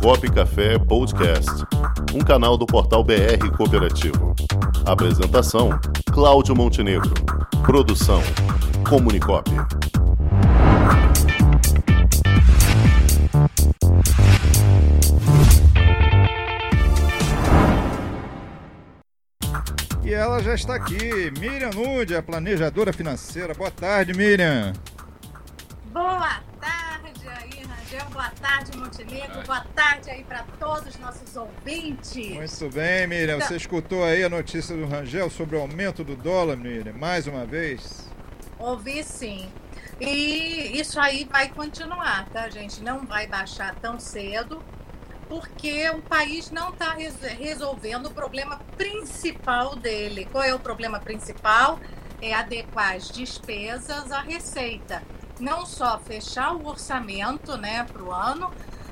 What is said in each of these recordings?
Comunicop Café Podcast, um canal do portal BR Cooperativo. Apresentação: Cláudio Montenegro. Produção: Comunicop. E ela já está aqui, Miriam Nude, a planejadora financeira. Boa tarde, Miriam. Boa tarde Boa tarde, Montenegro. Boa tarde aí para todos os nossos ouvintes. Muito bem, Miriam. Você escutou aí a notícia do Rangel sobre o aumento do dólar, Miriam, mais uma vez? Ouvi sim. E isso aí vai continuar, tá, gente? Não vai baixar tão cedo porque o país não está resolvendo o problema principal dele. Qual é o problema principal? É adequar as despesas à receita. Não só fechar o orçamento né, para o ano,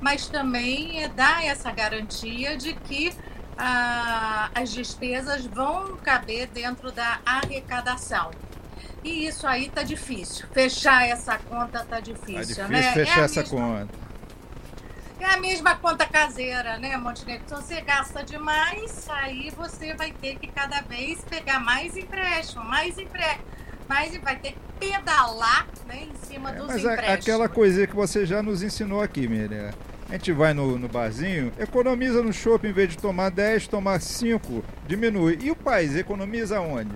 mas também é dar essa garantia de que ah, as despesas vão caber dentro da arrecadação. E isso aí tá difícil. Fechar essa conta tá difícil, tá difícil né? Fechar é essa mesma... conta. É a mesma conta caseira, né, Montenegro? Se você gasta demais, aí você vai ter que cada vez pegar mais empréstimo, mais empréstimo. Mas vai ter que pedalar né, em cima é, dos mas empréstimos. Mas aquela coisinha que você já nos ensinou aqui, Miriam. A gente vai no, no barzinho, economiza no shopping, em vez de tomar 10, tomar 5, diminui. E o país economiza onde?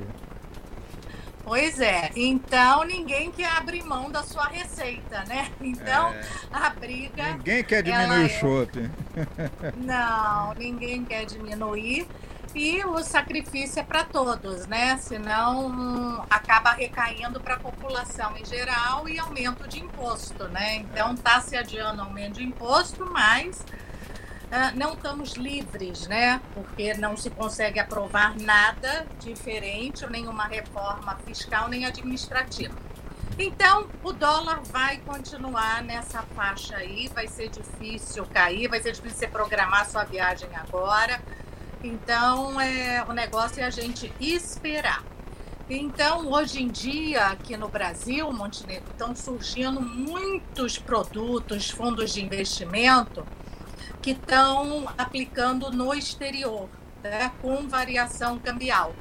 Pois é, então ninguém quer abrir mão da sua receita, né? Então é. a briga. Ninguém quer diminuir o é... shopping. Não, ninguém quer diminuir. E o sacrifício é para todos, né? Senão acaba recaindo para a população em geral e aumento de imposto, né? Então está se adiando aumento de imposto, mas ah, não estamos livres, né? Porque não se consegue aprovar nada diferente, nenhuma reforma fiscal nem administrativa. Então, o dólar vai continuar nessa faixa aí, vai ser difícil cair, vai ser difícil você programar sua viagem agora. Então, é, o negócio é a gente esperar. Então, hoje em dia, aqui no Brasil, Montenegro, estão surgindo muitos produtos, fundos de investimento que estão aplicando no exterior, né, com variação cambial.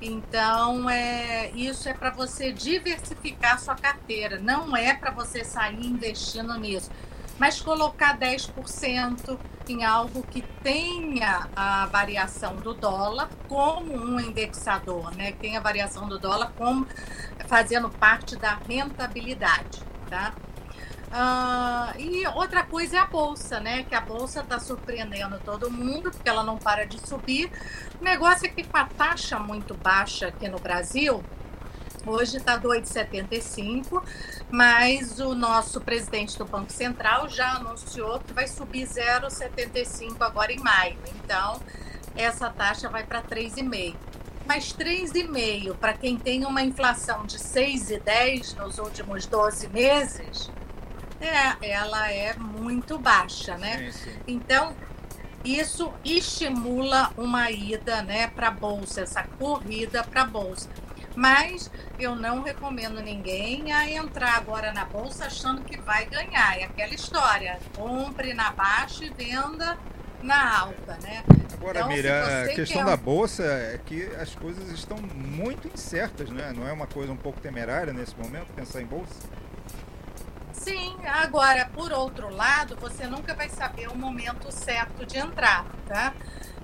Então, é, isso é para você diversificar sua carteira, não é para você sair investindo nisso, mas colocar 10% em algo que tenha a variação do dólar como um indexador, né? Que tenha a variação do dólar como fazendo parte da rentabilidade, tá? Uh, e outra coisa é a bolsa, né? Que a bolsa está surpreendendo todo mundo, porque ela não para de subir. O negócio é que com a taxa muito baixa aqui no Brasil, hoje está 2,75, mas o nosso presidente do Banco Central já anunciou que vai subir 0,75 agora em maio. Então, essa taxa vai para 3,5 mas 3,5 para quem tem uma inflação de 6,10 nos últimos 12 meses, é, ela é muito baixa, né? Sim, sim. Então, isso estimula uma ida né, para a bolsa, essa corrida para a bolsa. Mas eu não recomendo ninguém a entrar agora na bolsa achando que vai ganhar. É aquela história: compre na baixa e venda na alta, né? Agora, então, Mira, a questão quer... da bolsa é que as coisas estão muito incertas, né? Não é uma coisa um pouco temerária nesse momento pensar em bolsa? Sim, agora, por outro lado, você nunca vai saber o momento certo de entrar, tá?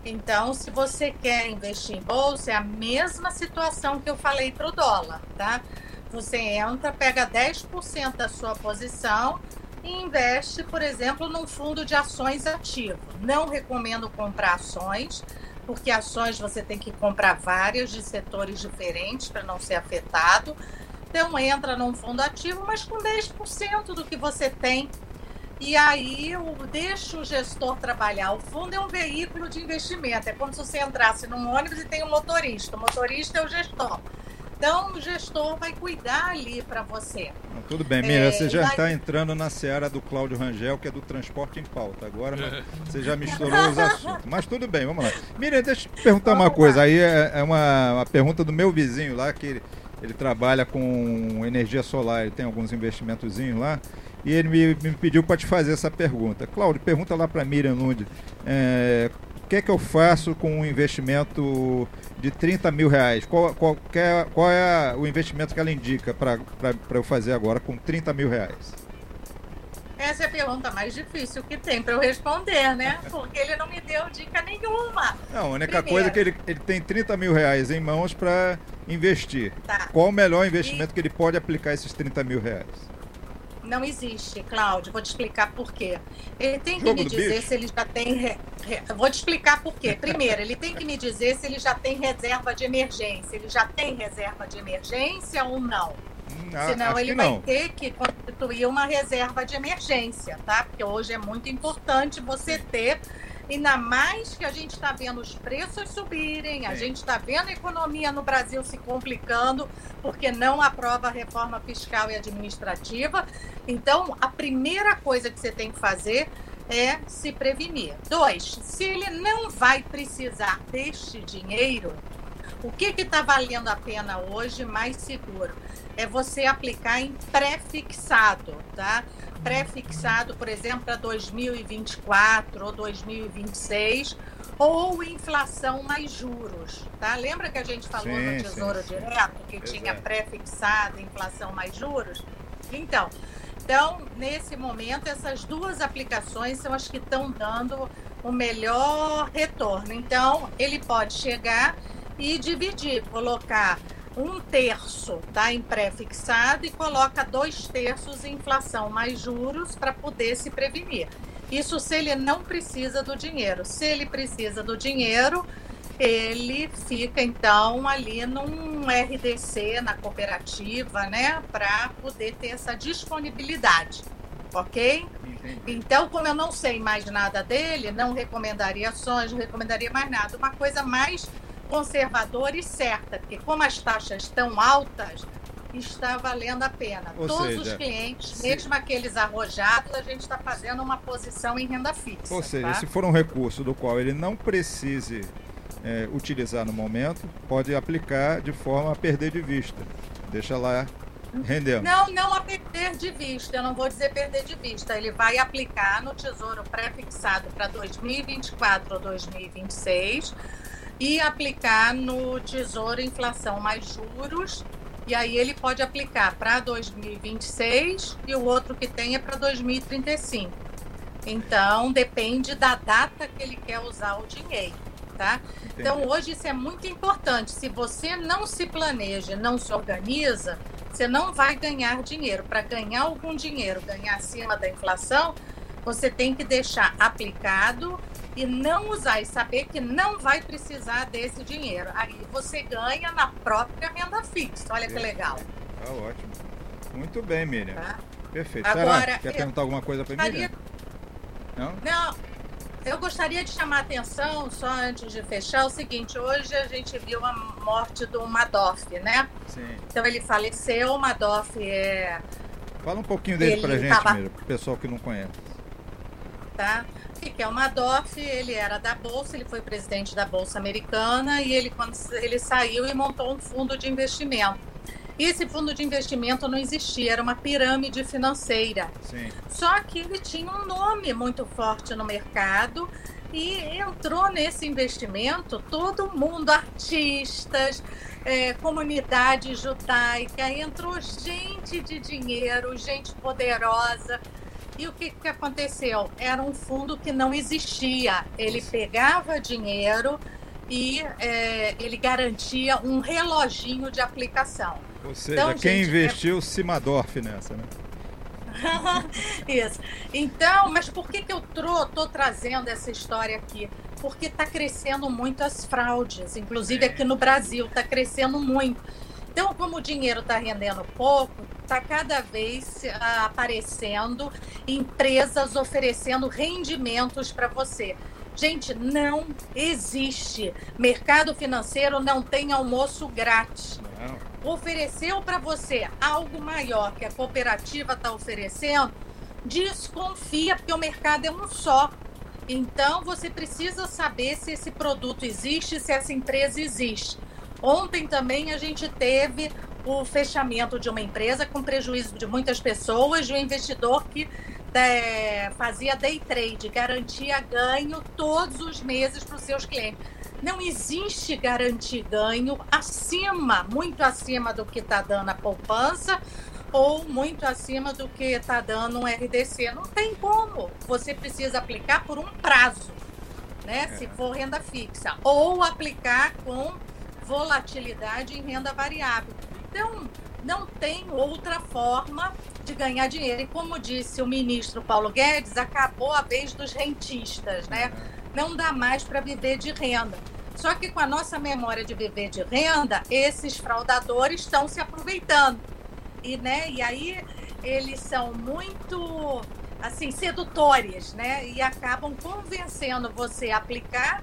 Então, se você quer investir em bolsa, é a mesma situação que eu falei para o dólar, tá? Você entra, pega 10% da sua posição e investe, por exemplo, num fundo de ações ativo. Não recomendo comprar ações, porque ações você tem que comprar várias de setores diferentes para não ser afetado. Então entra num fundo ativo, mas com 10% do que você tem. E aí o, deixa o gestor trabalhar. O fundo é um veículo de investimento. É como se você entrasse num ônibus e tem um motorista. O motorista é o gestor. Então o gestor vai cuidar ali para você. Tudo bem, Mira, é, você já está entrando na seara do Cláudio Rangel, que é do transporte em pauta. Agora você já misturou os assuntos. Mas tudo bem, vamos lá. Mira, deixa eu te perguntar vamos uma coisa. Lá. Aí é, é uma, uma pergunta do meu vizinho lá, que ele trabalha com energia solar, ele tem alguns investimentozinhos lá. e ele me, me pediu para te fazer essa pergunta. Cláudio, pergunta lá para Miriam Nunes. É, o que é que eu faço com um investimento de 30 mil reais? Qual, qual, é, qual é o investimento que ela indica para eu fazer agora com 30 mil reais? Essa é a pergunta mais difícil que tem para eu responder, né? Porque ele não me deu dica nenhuma. Não, a única Primeiro. coisa é que ele, ele tem 30 mil reais em mãos para investir. Tá. Qual o melhor investimento e... que ele pode aplicar esses 30 mil reais? Não existe, Cláudio. Vou te explicar por quê. Ele tem que Jogo me dizer bicho. se ele já tem. Re... Re... Vou te explicar por quê. Primeiro, ele tem que me dizer se ele já tem reserva de emergência. Ele já tem reserva de emergência ou não? Ah, Senão ele vai não. ter que constituir uma reserva de emergência, tá? Porque hoje é muito importante você ter, ainda mais que a gente está vendo os preços subirem, a gente está vendo a economia no Brasil se complicando, porque não aprova a reforma fiscal e administrativa. Então, a primeira coisa que você tem que fazer é se prevenir. Dois, se ele não vai precisar deste dinheiro, o que está valendo a pena hoje mais seguro? É você aplicar em pré-fixado, tá? Pré-fixado, por exemplo, para 2024 ou 2026, ou inflação mais juros, tá? Lembra que a gente falou sim, no Tesouro sim, Direto que tinha pré-fixado, inflação mais juros? Então, então, nesse momento, essas duas aplicações são as que estão dando o melhor retorno. Então, ele pode chegar e dividir, colocar um terço tá, em pré-fixado e coloca dois terços em inflação mais juros para poder se prevenir. Isso se ele não precisa do dinheiro. Se ele precisa do dinheiro, ele fica então ali num RDC na cooperativa, né, para poder ter essa disponibilidade, ok? Então, como eu não sei mais nada dele, não recomendaria ações, não recomendaria mais nada. Uma coisa mais conservadora e certa, porque como as taxas estão altas, está valendo a pena. Ou Todos seja, os clientes, se... mesmo aqueles arrojados, a gente está fazendo uma posição em renda fixa. Ou seja, tá? se for um recurso do qual ele não precise é, utilizar no momento, pode aplicar de forma a perder de vista. Deixa lá rendendo. Não, não a perder de vista. Eu não vou dizer perder de vista. Ele vai aplicar no Tesouro pré-fixado para 2024 ou 2026 e aplicar no Tesouro Inflação mais juros. E aí ele pode aplicar para 2026 e o outro que tem é para 2035. Então depende da data que ele quer usar o dinheiro, tá? Então hoje isso é muito importante. Se você não se planeja, não se organiza, você não vai ganhar dinheiro. Para ganhar algum dinheiro, ganhar acima da inflação, você tem que deixar aplicado e não usar e saber que não vai precisar desse dinheiro. Aí você ganha na própria renda fixa. Olha que legal. Tá ótimo. Muito bem, Miriam. Tá? Perfeito. Agora, Será? Quer perguntar alguma coisa para Miriam? Não? Não. Eu gostaria de chamar a atenção, só antes de fechar, o seguinte: hoje a gente viu a morte do Madoff, né? Sim. Então ele faleceu, o Madoff é. Fala um pouquinho dele para gente, tava... Miriam, para o pessoal que não conhece. Tá? que é o Madoff, ele era da Bolsa, ele foi presidente da Bolsa Americana e ele, quando ele saiu e montou um fundo de investimento. E esse fundo de investimento não existia, era uma pirâmide financeira. Sim. Só que ele tinha um nome muito forte no mercado e entrou nesse investimento todo mundo, artistas, é, comunidade judaica, entrou gente de dinheiro, gente poderosa e o que, que aconteceu? Era um fundo que não existia. Ele pegava dinheiro e é, ele garantia um reloginho de aplicação. Ou seja, então, quem gente, investiu é... Simadorf nessa, né? Isso. Então, mas por que, que eu estou trazendo essa história aqui? Porque está crescendo muito as fraudes, inclusive aqui no Brasil, está crescendo muito. Então, como o dinheiro está rendendo pouco, está cada vez uh, aparecendo empresas oferecendo rendimentos para você. Gente, não existe. Mercado financeiro não tem almoço grátis. Não. Ofereceu para você algo maior que a cooperativa está oferecendo, desconfia, porque o mercado é um só. Então, você precisa saber se esse produto existe, se essa empresa existe. Ontem também a gente teve o fechamento de uma empresa com prejuízo de muitas pessoas, de um investidor que é, fazia day trade, garantia ganho todos os meses para os seus clientes. Não existe garantir ganho acima, muito acima do que está dando a poupança ou muito acima do que está dando um RDC. Não tem como. Você precisa aplicar por um prazo, né? É. Se for renda fixa, ou aplicar com volatilidade em renda variável. Então, não tem outra forma de ganhar dinheiro. E como disse o ministro Paulo Guedes, acabou a vez dos rentistas, né? Não dá mais para viver de renda. Só que com a nossa memória de viver de renda, esses fraudadores estão se aproveitando. E, né, e aí eles são muito assim sedutores, né? E acabam convencendo você a aplicar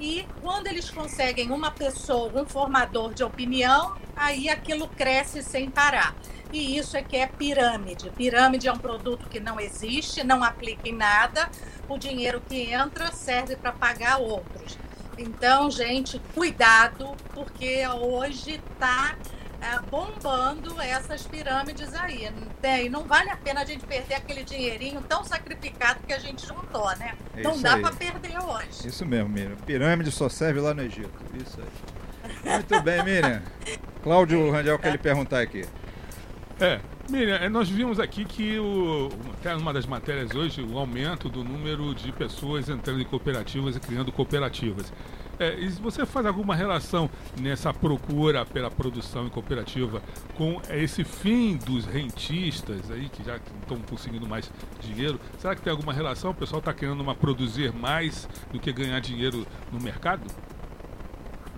e quando eles conseguem uma pessoa, um formador de opinião, aí aquilo cresce sem parar. E isso é que é pirâmide. Pirâmide é um produto que não existe, não aplica em nada. O dinheiro que entra serve para pagar outros. Então, gente, cuidado, porque hoje está é, bombando essas pirâmides aí. E não vale a pena a gente perder aquele dinheirinho tão sacrificado que a gente juntou, né? É não dá para perder hoje. Isso mesmo, Miriam. Pirâmide só serve lá no Egito. Isso aí. Muito bem, Miriam. Cláudio Rangel quer lhe perguntar aqui. É, Miriam, é, nós vimos aqui que o, até uma das matérias hoje, o aumento do número de pessoas entrando em cooperativas e criando cooperativas. É, e você faz alguma relação nessa procura pela produção em cooperativa com esse fim dos rentistas aí, que já estão conseguindo mais dinheiro? Será que tem alguma relação? O pessoal está querendo uma produzir mais do que ganhar dinheiro no mercado?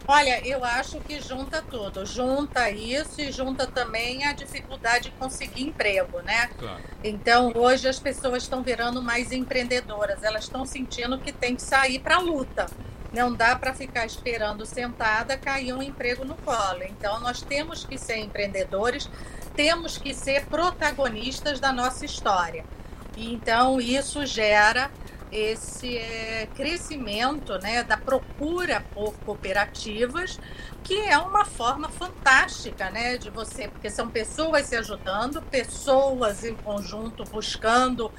Olha, eu acho que junta tudo. Junta isso e junta também a dificuldade de conseguir emprego, né? Claro. Então, hoje as pessoas estão virando mais empreendedoras. Elas estão sentindo que tem que sair para a luta. Não dá para ficar esperando sentada cair um emprego no colo. Então, nós temos que ser empreendedores, temos que ser protagonistas da nossa história. Então, isso gera esse é, crescimento né, da procura por cooperativas, que é uma forma fantástica né, de você, porque são pessoas se ajudando, pessoas em conjunto buscando,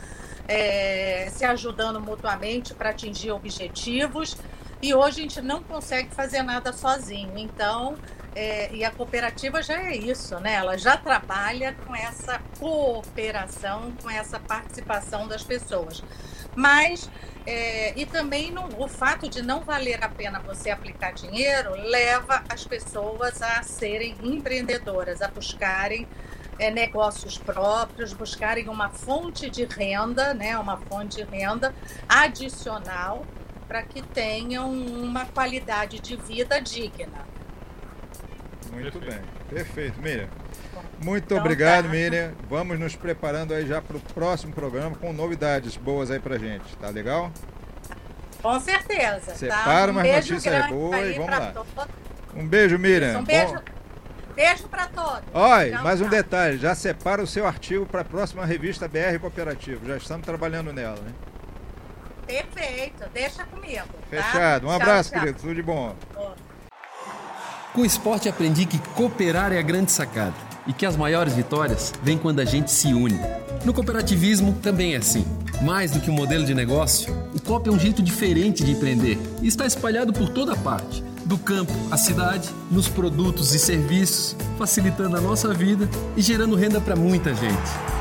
é, se ajudando mutuamente para atingir objetivos. E hoje a gente não consegue fazer nada sozinho. Então, é, e a cooperativa já é isso, né? Ela já trabalha com essa cooperação, com essa participação das pessoas. Mas, é, e também o fato de não valer a pena você aplicar dinheiro leva as pessoas a serem empreendedoras, a buscarem é, negócios próprios, buscarem uma fonte de renda, né? Uma fonte de renda adicional para que tenham uma qualidade de vida digna. Muito Perfeito. bem. Perfeito, Miriam. Muito então, obrigado, tá. Miriam. Vamos nos preparando aí já para o próximo programa com novidades boas aí para gente. Tá legal? Com certeza. Tá? Separa tá? um umas notícias boas e vamos lá. Um beijo, Miriam. Isso, um beijo. Bom... Beijo para todos. Olha, mais um detalhe, já separa o seu artigo para a próxima revista BR Cooperativo. Já estamos trabalhando nela, né? Perfeito, deixa comigo. Tá? Fechado. Um abraço, tchau. querido. Tudo de bom. Com o esporte aprendi que cooperar é a grande sacada e que as maiores vitórias vêm quando a gente se une. No cooperativismo também é assim. Mais do que um modelo de negócio, o COP é um jeito diferente de empreender e está espalhado por toda parte do campo à cidade, nos produtos e serviços, facilitando a nossa vida e gerando renda para muita gente.